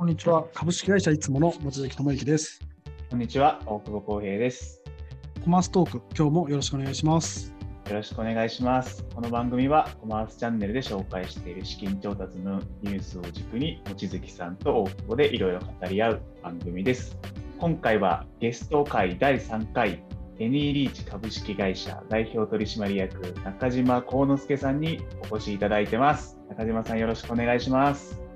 こんにちは。株式会社いつもの望月智之です。こんにちは、大久保康平です。コマーストーク、今日もよろしくお願いします。よろしくお願いします。この番組はコマースチャンネルで紹介している資金調達のニュースを軸に、望月さんと大久保でいろいろ語り合う番組です。今回はゲスト会第3回、エニーリーチ株式会社代表取締役中島幸之助さんにお越しいただいてます。中島さんよろしくお願いします。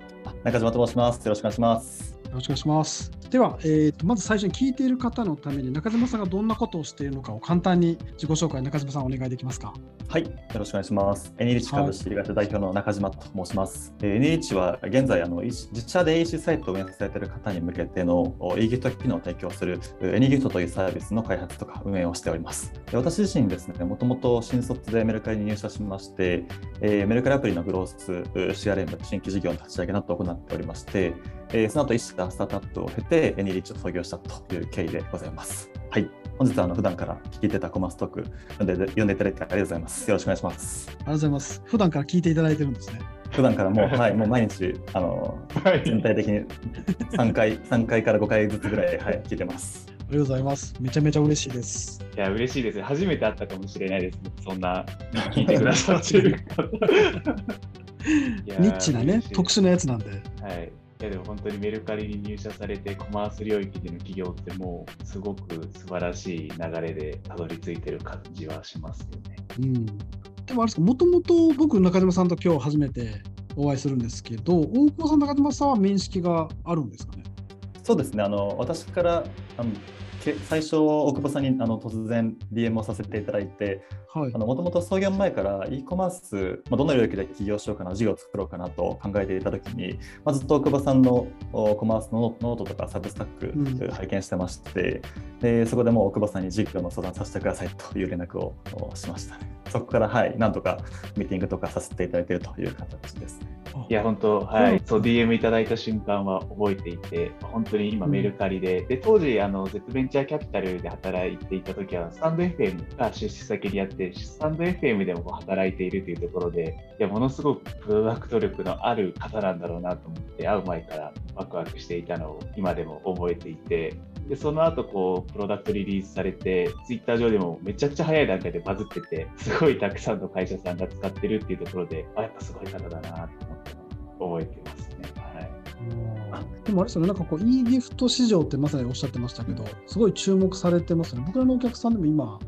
中島と申します。よろしくお願いします。よろしくお願いします。では、えーとまず最初に聞いている方のために中島さんがどんなことをしているのかを簡単に自己紹介、中島さんお願いできますか？はい、よろしくお願いします。エニリッチ株式会社代表の中島と申します。エニリッチは現在あの、自社で EC サイトを運営されている方に向けての e ギフト機能を提供するエニギフトというサービスの開発とか運営をしております。で私自身ですね、もともと新卒でメルカリに入社しまして、えーメルカリアプリのグロース CRM 新規事業の立ち上げなどを行っておりまして、えーその後一社スタートアップを経てエニリッチを創業したという経緯でございます。はい。本日はあの普段から聞いてたコマストーク読んで読んでいただいてありがとうございます。よろしくお願いします。ありがとうございます。普段から聞いていただいてるんですね。普段からもう、はい、もう毎日、あの、全体的に3回、3回から5回ずつぐらい、はい、聞いてます。ありがとうございます。めちゃめちゃ嬉しいです。いや、嬉しいですね。初めて会ったかもしれないです、そんな聞いてくださってる方。ニッチなね特殊なやつなんで。はい。いやでも本当にメルカリに入社されてコマース領域での起業ってもうすごく素晴らしい流れでたどり着いてる感じはしますよね。うん。でもあれですか、もともと僕、中島さんと今日初めてお会いするんですけど、大久保さん、中島さんは面識があるんですかね？そうですね、あの、私から、あのけ最初、大久保さんにあの突然 DM をさせていただいて、はい。もともと創業前から e コマース、まあ、どの領域で起業しようかな、事業を作ろうかなと考えていたときに、まあ、ずっと大久保さんの e コマースのノートとかサブスタッうん。ク拝見してまして、でそこでもう大久保さんに事業の相談させてくださいという連絡をおしました。ね。そこから、はい、なんとかミーティングとかさせていただいているという形です。ね。いや、本当、はい、うん。そう、DM いただいた瞬間は覚えていて、本当に今、メルカリで、で、当時、あの、Z ベンチャーキャピタルで働いていた時は、スタンド FM が出資先でやって、スタンド FM でも働いているというところで、いや、ものすごくプロダクト力のある方なんだろうなと思って、会う前からワクワクしていたのを今でも覚えていて、で、その後、こう、プロダクトリリースされて、ツイッター上でもめちゃくちゃ早い段階でバズってて、すごいたくさんの会社さんが使ってるっていうところで、あ、やっぱすごい方だなと思って覚えてますね。はい。でもあれですよね、なんかこう、e ギフト市場ってまさにおっしゃってましたけど、すごい注目されてますよね。僕らのお客さんでも今、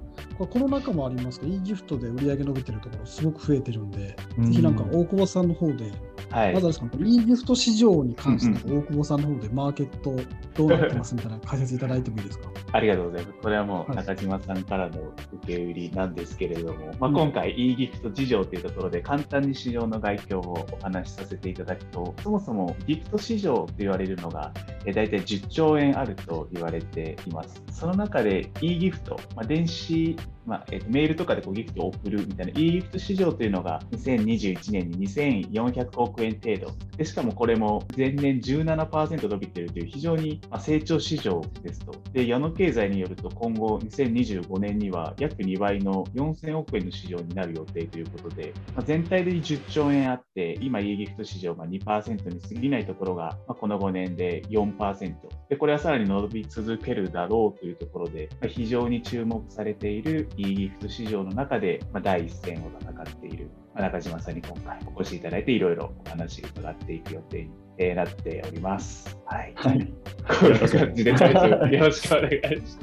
コロナ禍もありますけど、e ギフトで売り上げ伸びてるところ、すごく増えてるんで、ぜひなんか大久保さんの方で、はい。まずあれですか、この e ギフト市場に関して、大久保さんの方でマーケットどうなってますみたいな解説いただいてもいいですか？ありがとうございます。これはもうはい。中島さんからの受け売りなんですけれども、まあ、うん。今回 e ギフト事情というところで簡単に市場の概況をお話しさせていただくと、そもそもギフト市場と言われるのが、えー大体10兆円あると言われています。その中で e ギフト、まあ、電子、まあえーメールとかでこうギフトを送るみたいな e ギフト市場というのが2021年に2400億円程度。でしかもこれも前年17%伸びているという非常に成長市場ですと。で、矢野経済によると今後2025年には約2倍の4000億円の市場になる予定ということで、まあ、全体で10兆円あって、今 e ギフト市場が2%に過ぎないところが、まあ、この5年で4%。で、これはさらに伸び続けるだろうというところで、まあ、非常に注目されているギフト市場の中で、まあ、第一線を戦っている、まあ、中島さんに今回お越しいただいて、いろいろお話を伺っていく予定にえーなっております。はい。はい こんな感じで大丈夫よろしくお願いします。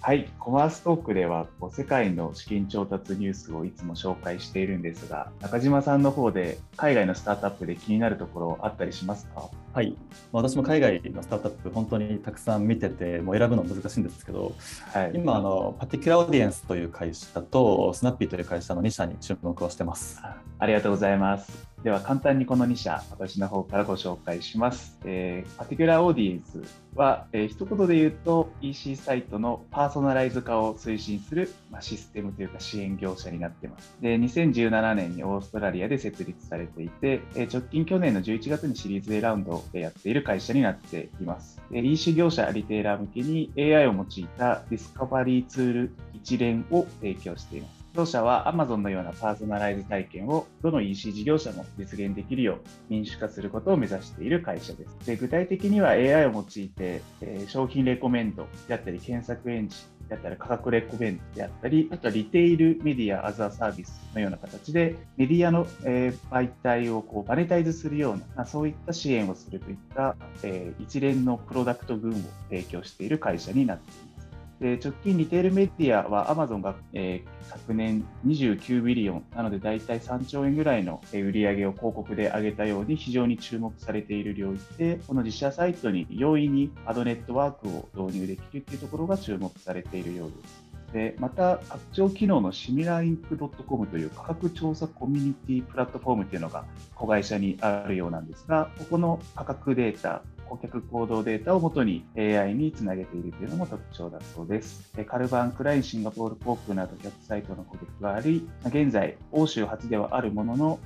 はい、コマーストークではこう世界の資金調達ニュースをいつも紹介しているんですが、中島さんの方で海外のスタートアップで気になるところあったりしますか？はい、まあ私も海外のスタートアップ、本当にたくさん見てて、もう選ぶの難しいんですけど、はい、今あの、パティキュラーオーディエンスという会社と、スナッピーという会社の2社に注目をしてます。ありがとうございます。では簡単にこの2社、私の方からご紹介します。えー、パティキュラーオーディエンスは、えー、一言で言うと EC サイトのパーソナライズ化を推進する、まあ、システムというか支援業者になっています。で、2017年にオーストラリアで設立されていて、えー、直近去年の11月にシリーズ A ラウンドでやっている会社になっています。で EC 業者、リテーラー向けに AI を用いたディスカバリーツール一連を提供しています。当社は Amazon のようなパーソナライズ体験をどの EC 事業者も実現できるよう民主化することを目指している会社です。で具体的には AI を用いて、えー、商品レコメンドであったり検索エンジンであったり価格レコメントであったり、あとはリテールメディアアザーサービスのような形でメディアの、えー、媒体をこうマネタイズするような、まあ、そういった支援をするといった、えー、一連のプロダクト群を提供している会社になっています。で直近リテールメディアはアマゾンが、えー、昨年29ビリオンなので大体3兆円ぐらいの売り上げを広告で上げたように非常に注目されている領域でこの自社サイトに容易にアドネットワークを導入できるというところが注目されているようです。でまた、拡張機能のシミラーインク .com という価格調査コミュニティプラットフォームというのが子会社にあるようなんですが、ここの価格データ、顧客行動データをもとに AI につなげているというのも特徴だそうです。カルバン・クライン、シンガポール航空などキャットサイトの顧客があり、現在、欧州発ではあるものの、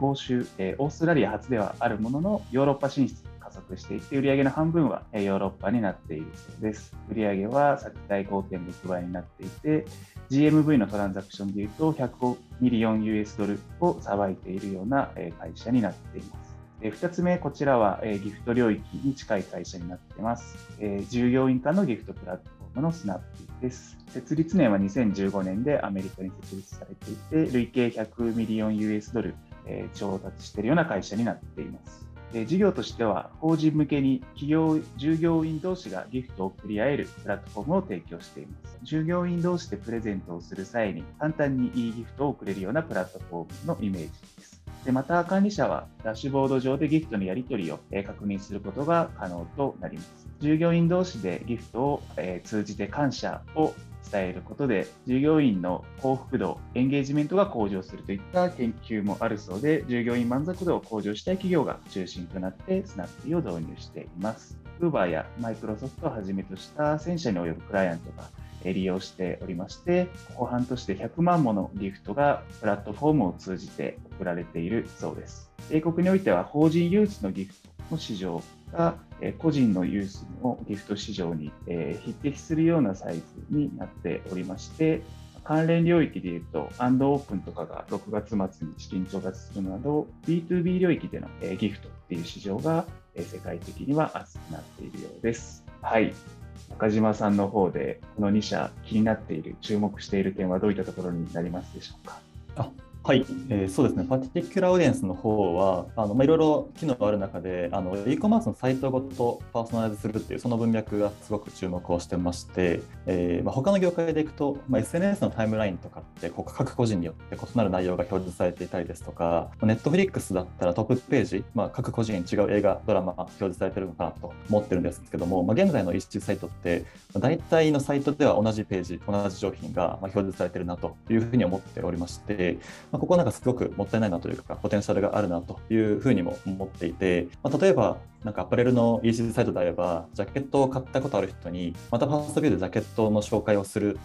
豪州、オーストラリア発ではあるものの、ヨーロッパ進出加速していって、売上の半分はヨーロッパになっているそうです。売上は昨対5.6倍になっていて、GMV のトランザクションでいうと100ミリオン US ドルをさばいているような会社になっています。2つ目、こちらはえギフト領域に近い会社になっています。え従業員間のギフトプラットフォームのスナップです。設立年は2015年でアメリカに設立されていて、累計100ミリオン US ドルえ調達しているような会社になっています。事業としては、法人向けに企業、従業員同士がギフトを送り合えるプラットフォームを提供しています。従業員同士でプレゼントをする際に簡単にいいギフトを送れるようなプラットフォームのイメージです。でまた、管理者はダッシュボード上でギフトのやり取りを確認することが可能となります。従業員同士でギフトを通じて感謝を伝えることで、従業員の幸福度、エンゲージメントが向上するといった研究もあるそうで、従業員満足度を向上したい企業が中心となってスナッピーを導入しています。Uber やマイクロソフトをはじめとした1000社に及ぶクライアントが利用しておりまして、ここ半年で100万ものギフトがプラットフォームを通じて送られているそうです。英国においては法人誘致のギフトの市場が個人のユースのギフト市場に匹敵するようなサイズになっておりまして、関連領域でいうと、アンドオープンとかが6月末に資金調達するなど、B2B 領域でのギフトっていう市場が世界的には熱くなっているようです。はい。中島さんの方で、この2社気になっている、注目している点はどういったところになりますでしょうか？あはい、えー、そうですね、パティキュラーオーディエンスの方は、あのまあ、いろいろ機能がある中で、あの e コマースのサイトごとパーソナライズするっていう、その文脈がすごく注目をしてまして、えーまあ、他の業界でいくと、まあ、SNS のタイムラインとかってこう、各個人によって異なる内容が表示されていたりですとか、ネットフリックスだったらトップページ、まあ、各個人違う映画、ドラマ表示されてるのかなと思ってるんですけども、まあ、現在の EC サイトって、まあ大体のサイトでは同じページ、同じ商品が表示されてるなというふうに思っておりまして、まあ、ここなんかすごくもったいないなというか、ポテンシャルがあるなというふうにも思っていて、まあ、例えば、なんかアパレルの EC サイトであれば、ジャケットを買ったことある人に、またファーストビューでジャケットの紹介をする、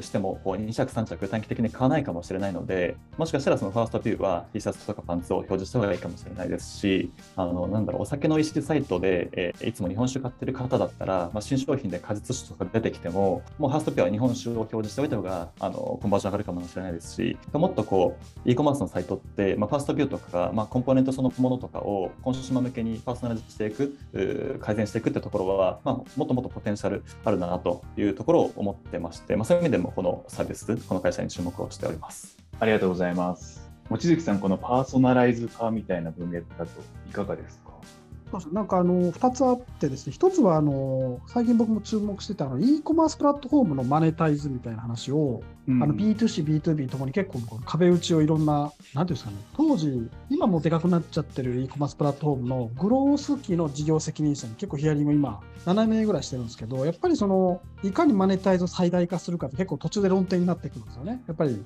しても、2着、3着短期的に買わないかもしれないので、もしかしたらそのファーストビューは T シャツとかパンツを表示した方がいいかもしれないですし、あの、なんだろう、お酒の EC サイトで、えー、いつも日本酒買ってる方だったら、まあ、新商品で果実酒とか出てきても、もうファーストビューは日本酒を表示しておいた方が、あの、コンバージョン上がるかもしれないですし、もっとこう、e コマースのサイトって、まあ、ファーストビューとか、まあ、コンポーネントそのものとかをコンシューマー向けにパーソナライズしていく、改善していくってところは、まあ、もっともっとポテンシャルあるなというところを思ってまして、まあ、そういう意味でもこのサービス、この会社に注目をしております。ありがとうございます。望月さん、このパーソナライズ化みたいな文脈だといかがですか？そうですなんかあの2つあってですね、1つはあの最近僕も注目してたの e コマースプラットフォームのマネタイズみたいな話を、うん、あの B2C、B2B ともに結構壁打ちをいろんな、なんていうんですかね、当時、今もでかくなっちゃってる e コマースプラットフォームのグロース期の事業責任者に結構ヒアリング今、7名ぐらいしてるんですけど、やっぱりその、いかにマネタイズを最大化するかって結構途中で論点になってくるんですよね。やっぱり、うん、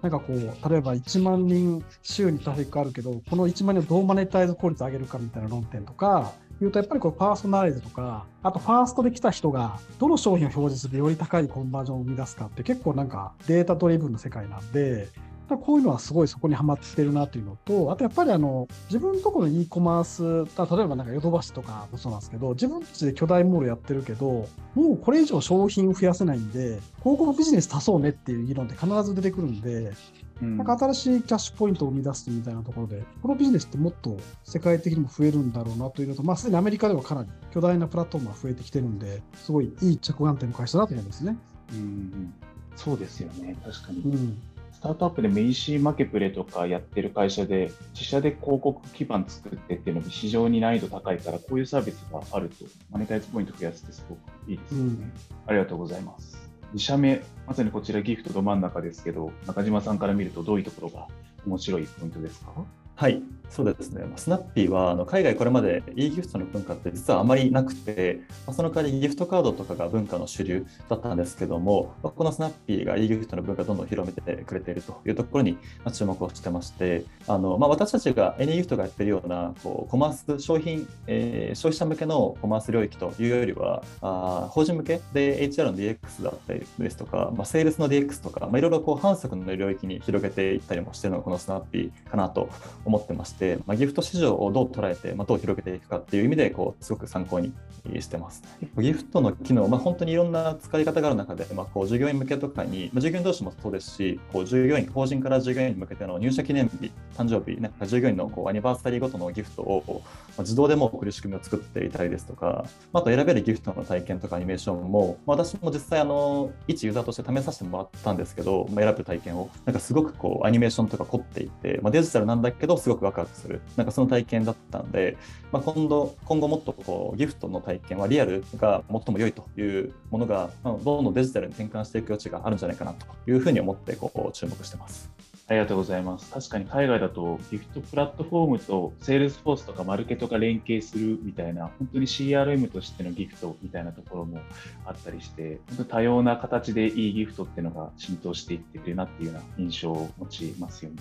なんかこう、例えば1万人週にトラフィックあるけど、この1万人をどうマネタイズ効率上げるかみたいな論点とか、いうと、やっぱりこうパーソナライズとか、あとファーストで来た人がどの商品を表示するより高いコンバージョンを生み出すかって結構なんかデータドリブンの世界なんで、こういうのはすごいそこにはまってるなというのと、あとやっぱりあの自分のところの e コマース、例えばなんかヨドバシとかもそうなんですけど、自分たちで巨大モールやってるけど、もうこれ以上商品増やせないんで、広告ビジネス足そうねっていう議論って必ず出てくるんで、なんか新しいキャッシュポイントを生み出すみたいなところで、このビジネスってもっと世界的にも増えるんだろうなというのと、まあ、すでにアメリカではかなり巨大なプラットフォームが増えてきてるんで、すごいいい着眼点の会社だというですね。うん、そうですよね、確かに。うんスタートアップでも EC マケプレとかやってる会社で、自社で広告基盤作ってっていうのも非常に難易度高いから、こういうサービスがあると、マネタイズポイント増やすってすごくいいですよね。うん、ありがとうございます。2社目、まさにこちらギフトど真ん中ですけど、中島さんから見るとどういうところが面白いポイントですか？はい、そうですね。スナッピーはあの海外これまで e ギフトの文化って実はあまりなくて、その代わりギフトカードとかが文化の主流だったんですけども、このスナッピーが e ギフトの文化をどんどん広めてくれているというところに注目をしてまして、あのまあ、私たちが Any ギフトがやっているようなこうコマース商品、えー、消費者向けのコマース領域というよりは、あ法人向けで HR の DX だったりですとか、まあ、セールスの DX とか、まあ、いろいろこう反則の領域に広げていったりもしているのがこのスナッピーかなと思ってまして、まあ、ギフト市場をどう捉えて、まあ、どう広げていくかっていう意味でこうすごく参考にしてます。ギフトの機能、まあ、本当にいろんな使い方がある中で、まあ、こう従業員向けとかに、まあ、従業員同士もそうですしこう従業員法人から従業員に向けての入社記念日誕生日なんか従業員のこうアニバーサリーごとのギフトを、まあ、自動でも送る仕組みを作っていたりですとかあと選べるギフトの体験とかアニメーションも、まあ、私も実際あの一ユーザーとして試させてもらったんですけど、まあ、選ぶ体験をなんかすごくこうアニメーションとか凝っていて、まあ、デジタルなんだけどすごくワクワクするなんかその体験だったんで、まあ、今度今後もっとこうギフトの体験はリアルが最も良いというものが、どんどんデジタルに転換していく余地があるんじゃないかなというふうに思ってこう注目してます。ありがとうございます。確かに海外だとギフトプラットフォームとセールスフォースとかマルケトとか連携するみたいな、本当に CRM としてのギフトみたいなところもあったりして、本当多様な形でいいギフトっていうのが浸透していってるなっていうような印象を持ちますよね。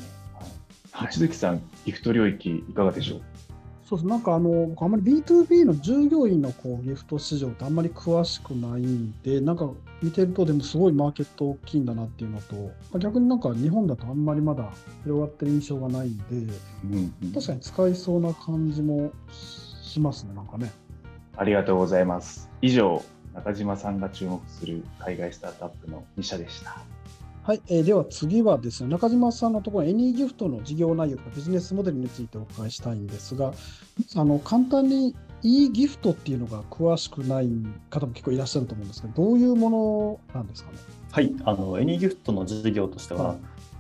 はい、望月さん、ギフト領域いかがでしょう？そうです。なんかあの僕あんまり B2B の従業員のこうギフト市場ってあんまり詳しくないんでなんか見てるとでもすごいマーケット大きいんだなっていうのと逆になんか日本だとあんまりまだ広がってる印象がないんで、うんうん、確かに使いそうな感じもしますねなんかね。ありがとうございます。以上中島さんが注目する海外スタートアップの2社でした。はい、えー、では次はですね、中島さんのところ、エニーギフトの事業内容とかビジネスモデルについてお伺いしたいんですが、あの簡単に e ギフトっていうのが詳しくない方も結構いらっしゃると思うんですけど、どういうものなんですかね？はい、あのエニーギフトの事業としては、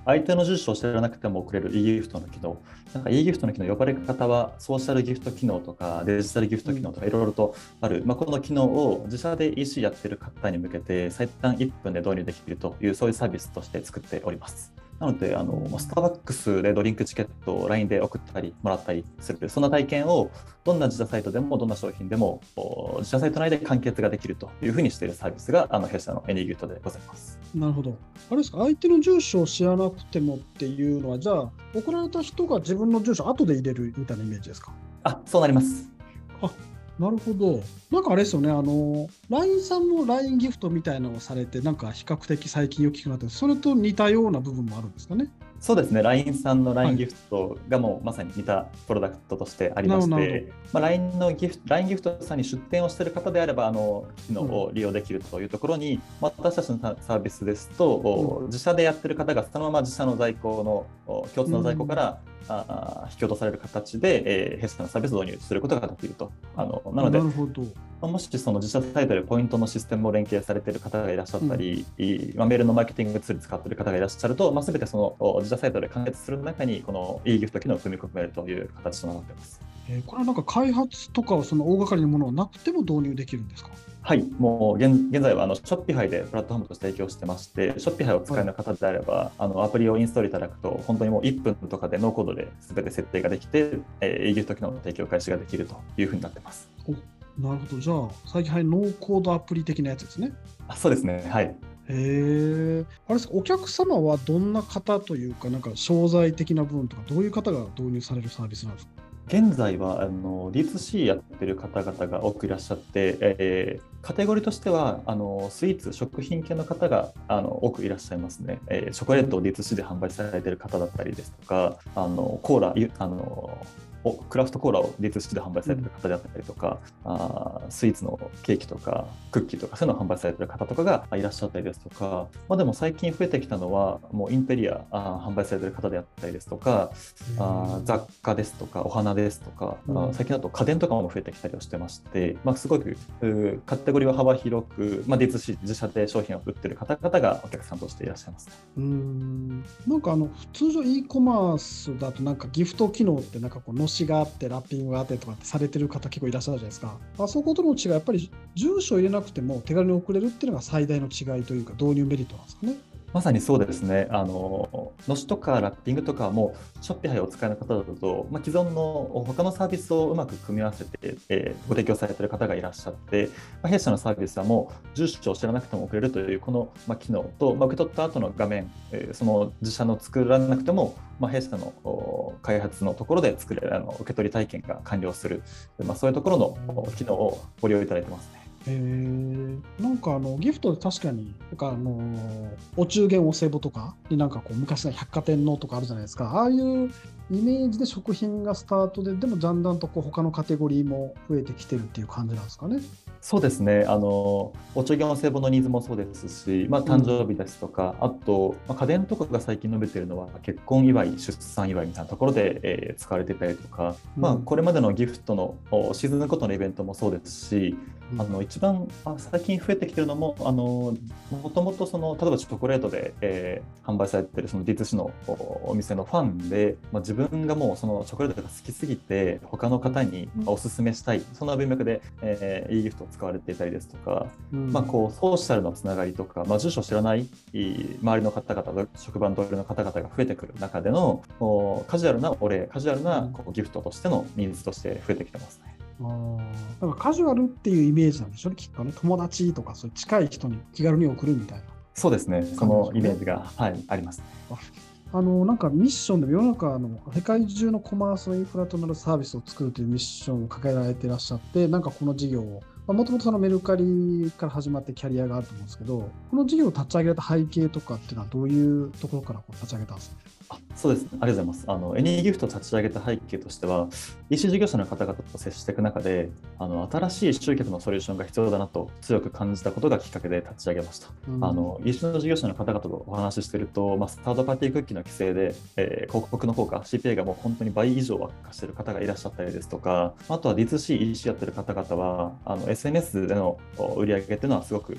相手の住所を知らなくても送れる e ギフトの機能。なんか e ギフトの機能、呼ばれ方はソーシャルギフト機能とかデジタルギフト機能とかいろいろとある、まあ、この機能を自社で EC やってる方に向けて最短1分で導入できるというそういうサービスとして作っております。なのであの、スターバックスでドリンクチケットを LINE で送ったりもらったりする、そんな体験をどんな自社サイトでもどんな商品でも自社サイト内で完結ができるというふうにしているサービスがあの弊社のエニギュートでございます。なるほど。あれですか、相手の住所を知らなくてもっていうのは、じゃあ、送られた人が自分の住所後で入れるみたいなイメージですか？あそうなります。あなるほど。なんかあれですよね、あの、LINE さんも LINE ギフトみたいなのをされて、なんか比較的最近大きくなって、それと似たような部分もあるんですかね？そうですね、LINE さんの LINE ギフトがもうまさに似たプロダクトとしてありまして、まあ、LINE のギフト LINE ギフトさんに出店をしている方であれば、あの機能を利用できるというところに、うん、私たちのサービスですと、うん、自社でやってる方がそのまま自社の在庫の共通の在庫から、うん、あ引き落とされる形で、えー、弊社のサービスを導入することができると。あのなので、もしその自社サイトでポイントのシステムを連携されている方がいらっしゃったり、まあ、メールのマーケティングツール使っている方がいらっしゃると、まあ、全てその自社サイトで完結する中に、この e ギフト機能を組み込めるという形となっています。えー、これはなんか開発とかその大掛かりなものはなくても導入できるんですか？はい、もう現現在はあのショッピファイでプラットフォームとして提供してまして、ショッピファイお使いの方であれば、はい、あのアプリをインストールいただくと、本当にもう1分とかでノーコードで全て設定ができて、えー、e ギフト機能の提供開始ができるというふうになってます。なるほど、じゃあ、最近、はい、ノーコードアプリ的なやつですね。あそうですね、はい。へえ。あれです。お客様はどんな方というか、なんか商材的な部分とか、どういう方が導入されるサービスなんですか？現在はあの D2C やってる方々が多くいらっしゃって、えー、カテゴリーとしてはあのスイーツ食品系の方があの多くいらっしゃいますね、えー、チョコレートを D2C で販売されてる方だったりですとかあのコーラあのクラフトコーラを D2C で販売されてる方であったりとか、うん、あスイーツのケーキとかクッキーとかそういうのを販売されてる方とかがいらっしゃったりですとか、まあ、でも最近増えてきたのはもうインテリアあ販売されてる方であったりですとか、うん、あ雑貨ですとかお花ですとか、うん、最近だと家電とかも増えてきたりをしてまして、まあ、すごくカテゴリーは幅広く、まあ、D2C 自社で商品を売ってる方々がお客さんとしていらっしゃいます、ね、うん。なんかあの通常 e コマースだとなんかギフト機能ってなんかこうのしがあってラッピングがあってとかってされてる方結構いらっしゃるじゃないですか。あそことの違いやっぱり住所を入れなくても手軽に送れるっていうのが最大の違いというか導入メリットなんですかね。まさにそうですね。あの、のしとかラッピングとかも、ショッピハイをお使いの方だと、まあ、既存の他のサービスをうまく組み合わせて、えー、ご提供されている方がいらっしゃって、まあ、弊社のサービスはもう、住所を知らなくても送れるという、この、まあ、機能と、まあ、受け取った後の画面、えー、その自社の作らなくても、まあ、弊社の開発のところで作れるあの受け取り体験が完了する、まあ、そういうところの機能をご利用いただいてますね。へなんかあのギフトで確かになんかあのお中元お歳暮とかになんかこう昔の百貨店のとかあるじゃないですか。ああいうイメージで食品がスタートででもだんだんとこう他のカテゴリーも増えてきてるっていう感じなんですかね。そうですね。あのお中元お歳暮のニーズもそうですし、まあ、誕生日ですとか、うん、あと、まあ、家電とかが最近伸びてるのは結婚祝い出産祝いみたいなところで、えー、使われてたりとか、うん、まあ、これまでのギフトのシーズンごとのイベントもそうですし、うん、あの一番最近増えてきてるのもあのもともとその例えばチョコレートで、えー、販売されてるその D2C のお店のファンで、まあ、自分がもうそのチョコレートが好きすぎて他の方におすすめしたい、そんな文脈で、えー、いいギフトを使われていたりですとか、うん、まあ、こうソーシャルのつながりとか、まあ、住所を知らない周りの方々職場の同僚の方々が増えてくる中でのカジュアルなお礼カジュアルなこうギフトとしてのニーズとして増えてきてますね。あかカジュアルっていうイメージなんでしょうきっとね。友達とかそういう近い人に気軽に送るみたいな。そうですね。そのイメージが、はい、あります、ね、あのなんかミッションで世の中の世界中のコマースのインフラとなるサービスを作るというミッションを掲げられていらっしゃってなんかこの事業をもともとメルカリから始まってキャリアがあると思うんですけど、この事業を立ち上げた背景とかっていうのは、どういうところからこう立ち上げたんですか？あそうです、ね、ありがとうございます。あの、エニーギフトを立ち上げた背景としては、EC 事業者の方々と接していく中で、あの新しい集客のソリューションが必要だなと強く感じたことがきっかけで立ち上げました。うん、あの EC の事業者の方々とお話ししていると、まあ、スタートパーティークッキーの規制で、えー、広告の効果、CPA がもう本当に倍以上悪化している方がいらっしゃったりですとか、あとは D2C、EC やってる方々は、あの SNS での売り上げっていうのはすごく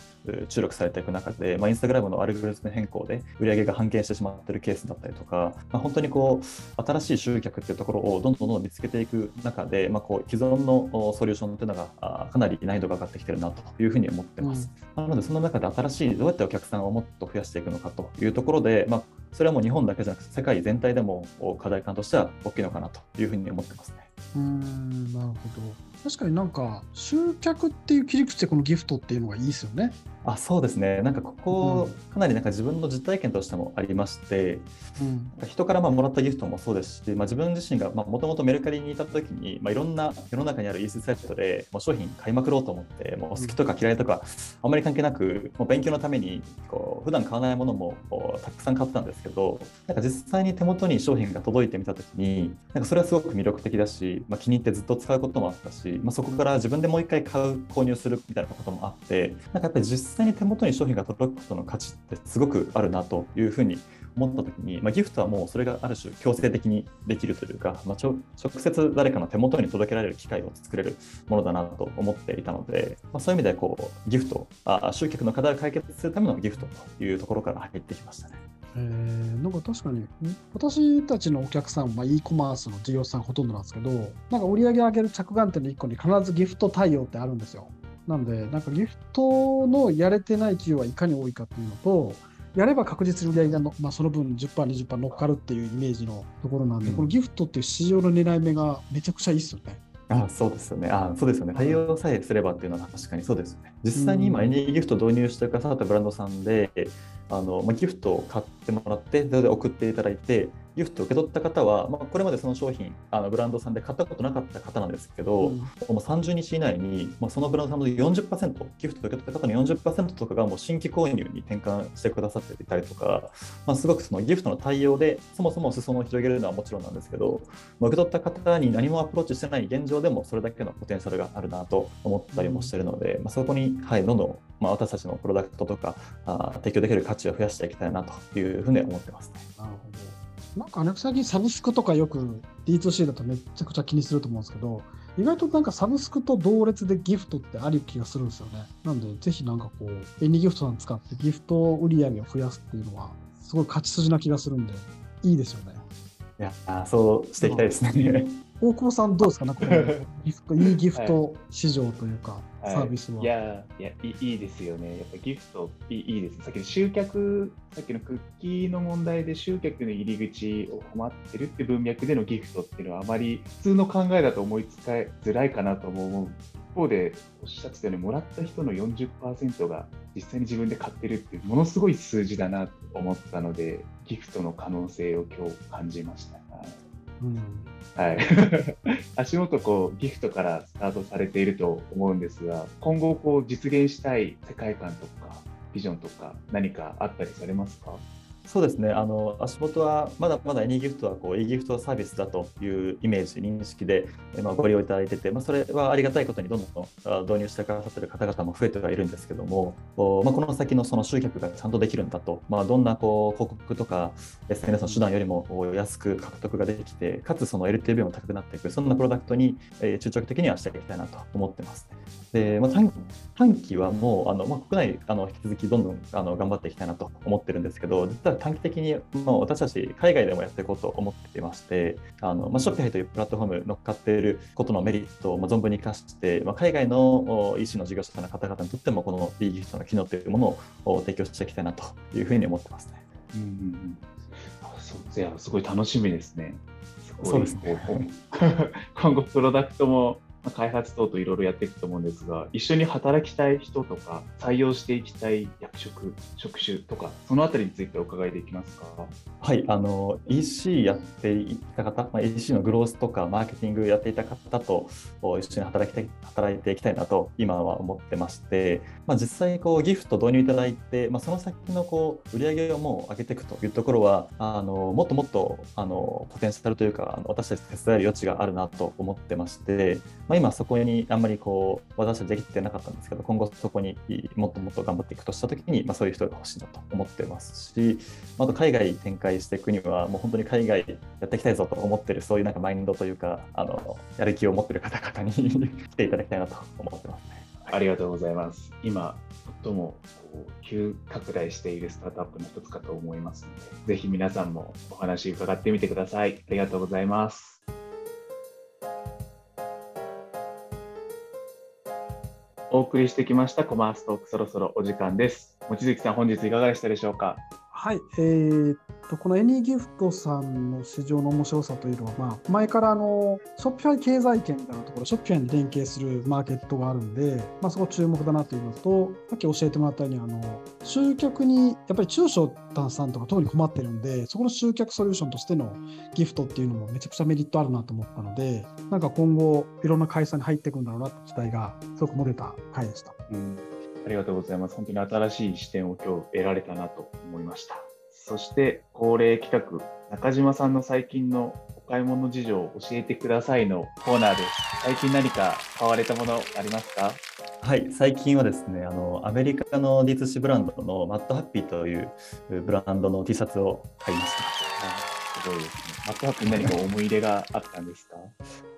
注力されていく中で、まあ、インスタグラムのアルゴリズム変更で売り上げが半減してしまっているケースだったりとか、まあ、本当にこう新しい集客っていうところをどんどんどんどん見つけていく中で、まあ、こう既存のソリューションっていうのがかなり難易度が上がってきてるなというふうに思ってます。うん、なのでその中で新しいどうやってお客さんをもっと増やしていくのかというところで、まあ、それはもう日本だけじゃなくて世界全体でも課題感としては大きいのかなというふうに思ってますね。うんなるほど。確かになんか集客っていう切り口でこのギフトっていうのがいいですよね。あそうですね、なんかここ、かなりなんか自分の実体験としてもありまして、うん、人からまあもらったギフトもそうですし、まあ、自分自身がもともとメルカリにいたときに、まあ、いろんな世の中にある EC サイトでもう商品買いまくろうと思って、もう好きとか嫌いとか、あんまり関係なく、もう勉強のためにこう普段買わないものもたくさん買ってたんですけど、なんか実際に手元に商品が届いてみたときに、なんかそれはすごく魅力的だし、まあ、気に入ってずっと使うこともあったし、まあ、そこから自分でもう一回買う、購入するみたいなこともあって、なんかやっぱり実際に手元に商品が届くことの価値ってすごくあるなというふうに思った時に、まあ、ギフトはもうそれがある種強制的にできるというか、まあ、直接誰かの手元に届けられる機会を作れるものだなと思っていたので、まあ、そういう意味でこうギフトあ集客の課題を解決するためのギフトというところから入ってきましたね。えー、なんか確かに私たちのお客さんは e コマースの事業者さんほとんどなんですけどなんか売り上げ上げる着眼点の1個に必ずギフト対応ってあるんですよ。なんで、なんかギフトのやれてない企業はいかに多いかっていうのと、やれば確実に売り上げがの、まあ、その分10%、20%乗っかるっていうイメージのところなんで、うん、このギフトっていう市場の狙い目がめちゃくちゃいいっすよね。あそうですよね。あそうですよね。対応さえすればっていうのは確かにそうですよね。実際に今、エニーギフト導入してくださったブランドさんで、あのまあ、ギフトを買ってもらって、それで送っていただいて、ギフトを受け取った方は、まあ、これまでその商品あのブランドさんで買ったことなかった方なんですけど、うん、もう30日以内に、まあ、そのブランドさんの40%ギフトを受け取った方の40%とかがもう新規購入に転換してくださっていたりとか、まあ、すごくそのギフトの対応でそもそも裾野を広げるのはもちろんなんですけど、まあ、受け取った方に何もアプローチしてない現状でもそれだけのポテンシャルがあるなと思ったりもしてるので、うん、まあ、そこに、はい、どんどん、まあ、私たちのプロダクトとかあ提供できる価値を増やしていきたいなというふうに思ってます、ね。なるほどなんか、ね、最近サブスクとかよく D2C だとめちゃくちゃ気にすると思うんですけど、意外となんかサブスクと同列でギフトってある気がするんですよね。なんで、ぜひなんかこう、エニギフトさん使ってギフト売り上げを増やすっていうのは、すごい勝ち筋な気がするんで、いいですよね。いや、そうしていきたいですね。大久保さんどうですか？なんか ギフト、いいギフト市場というか、はい、サービスは。いやいやいいですよね。やっぱギフトいいいいです。さっきの集客、さっきのクッキーの問題で集客の入り口を困ってるって文脈でのギフトっていうのはあまり普通の考えだと思いつかづらいかなと思う。一方でおっしゃってたようにもらった人の40%が実際に自分で買ってるっていうものすごい数字だなと思ったのでギフトの可能性を今日感じました。うん。はい、足元こうギフトからスタートされていると思うんですが今後こう実現したい世界観とかビジョンとか何かあったりされますか？そうですね、あの足元はまだまだエニーギフトはこう e ギフトサービスだというイメージ、認識で、まあ、ご利用いただいてて、まあ、それはありがたいことにどんどん導入してくださってる方々も増えてはいるんですけども、まあ、この先のその集客がちゃんとできるんだと、まあ、どんなこう広告とか SNS の手段よりも安く獲得ができて、かつその LTV も高くなっていく、そんなプロダクトに、中長期的にはしていきたいなと思ってます。でまあ、短短期はもうあの、まあ、国内あの引き続きどんどんあの頑張っていきたいなと思ってるんですけど、実は短期的に、まあ、私たち海外でもやっていこうと思っていましてあの、まあ、ショッピファイというプラットフォーム乗っかっていることのメリットを、まあ、存分に生かして、まあ、海外の EC の事業者の方々にとってもこの B ギフトの機能というものを提供していきたいなというふうに思ってますね。うんうん、そういやすごい楽しみですね。そうですね。今後プロダクトも開発等といろいろやっていくと思うんですが、一緒に働きたい人とか、採用していきたい役職、職種とか、そのあたりについてお伺いできますか？はい、あの EC やっていた方、まあ、EC のグロースとかマーケティングやっていた方と一緒に働きたい働いていきたいなと今は思ってまして、まあ、実際こうギフト導入いただいて、まあ、その先のこう売り上げをもう上げていくというところは、あのもっともっとあのポテンシャルというか、あの私たち手伝える余地があるなと思ってまして、ま、今そこにあんまりこう私たちできてなかったんですけど今後そこにもっともっと頑張っていくとした時に、まあ、そういう人が欲しいなと思ってますしあと海外展開していくにはもう本当に海外やっていきたいぞと思ってるそういうなんかマインドというかあのやる気を持ってる方々に 来ていただきたいなと思ってますね。ありがとうございます。今、最もこう急拡大しているスタートアップの一つかと思いますので、ぜひ皆さんもお話伺ってみてください。ありがとうございます。お送りしてきましたコマーストークそろそろお時間です。望月さん本日いかがでしたでしょうか？はい、えー、このエニーギフトさんの市場の面白さというのは、まあ、前からあのショッピファイ経済圏みたいなところ、ショッピファイに連携するマーケットがあるんで、まあ、そこ注目だなというのと、さっき教えてもらったように、あの集客にやっぱり中小さんとか特に困ってるんで、そこの集客ソリューションとしてのギフトっていうのもめちゃくちゃメリットあるなと思ったので、なんか今後、いろんな会社に入っていくんだろうなって期待がすごく持てた回でした。うんありがとうございます。本当に新しい視点を今日得られたなと思いました。そして恒例企画、中島さんの最近のお買い物事情を教えてくださいのコーナーです。最近何か買われたものありますか？はい、最近はですね、あのアメリカの D2C ブランドのマットハッピーというブランドの T シャツを買いました。すごいですね。マットハックに何か思い入れがあったんですか？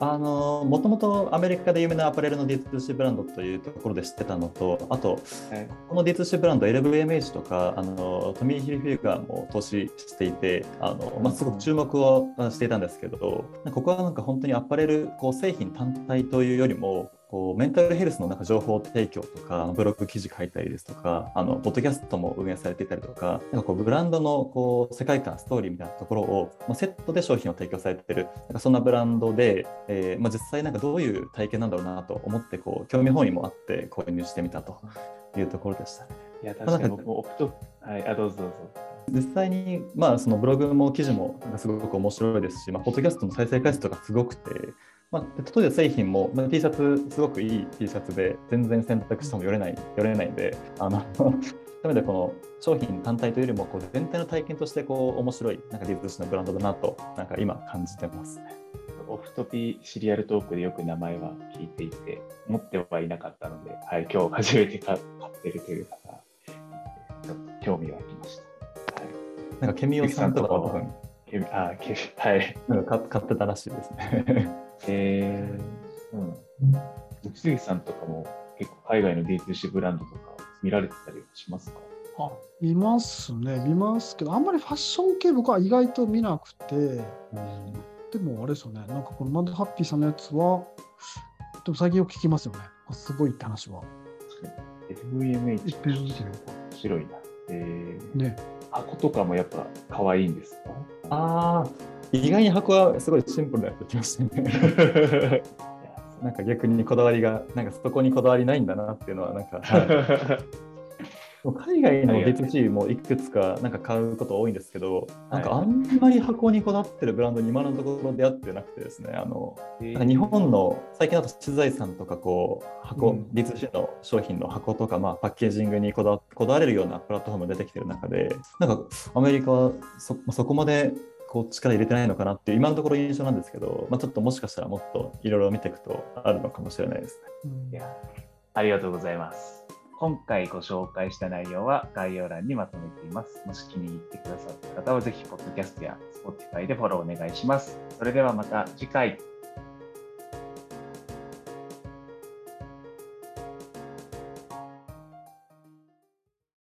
あのもともとアメリカで有名なアパレルの D2C ブランドというところで知ってたのと、あと、はい、この D2C ブランド、LVMH とか、あのトミー・ヒルフィーガーも投資していて、あのまあ、すごく注目をしていたんですけど、ここはなんか本当にアパレルこう製品単体というよりも、こうメンタルヘルスのなんか情報提供とかブログ記事書いたりですとかあのポッドキャストも運営されていたりとかなんかこうブランドのこう世界観ストーリーみたいなところを、まあ、セットで商品を提供されているなんかそんなブランドで、えーまあ、実際なんかどういう体験なんだろうなと思ってこう興味本位もあって購入してみたというところでしたね。いや確かに僕もオプトはいあどうぞどうぞ。実際に、まあ、そのブログも記事もすごく面白いですし、まあ、ポッドキャストの再生回数とかすごくて、まあ、例えば製品も、まあ、T シャツ、すごくいい T シャツで、全然選択してもよれない、よれないんで、あのなので、この商品単体というよりも、こう全体の体験としてこう面白い、なんかディズニーのブランドだなと、なんか今感じてますね。オフトピシリアルトークでよく名前は聞いていて、持ってはいなかったので、はい、今日初めて買ってるという方、ちょっと興味湧きました。はい、なんかケミオさんとかは多分、ケミあケミはい。なんか買ってたらしいですね。えー、うん。さんとかも結構海外の D2C ブランドとか見られてたりしますか？あ見ますね、見ますけど、あんまりファッション系僕は意外と見なくて、うんでもあれですよね、なんかこのマッドハッピーさんのやつは、でも最近よく聞きますよね。すごいって話は。FVMH。面白いな。えー、ね。箱とかもやっぱ可愛いんですか？ああ、意外に箱はすごいシンプルなやつきましたね。なんか逆にこだわりが、なんかそこにこだわりないんだなっていうのは、なんか、はい、海外の D2C もいくつかなんか買うこと多いんですけど、なんかあんまり箱にこだわってるブランドに今のところ出会ってなくてですね、あの日本の最近だと資材さんとかこう箱、うん、D2C の商品の箱とか、まあ、パッケージングにこだこだわれるようなプラットフォームが出てきてる中で、なんかアメリカはそそこまでこう力入れてないのかなっていう今のところ印象なんですけど、まあ、ちょっともしかしたらもっといろいろ見ていくとあるのかもしれないですね。いやありがとうございます。今回ご紹介した内容は概要欄にまとめています。もし気に入ってくださった方はぜひ、ポッドキャストや Spotify でフォローお願いします。それではまた次回。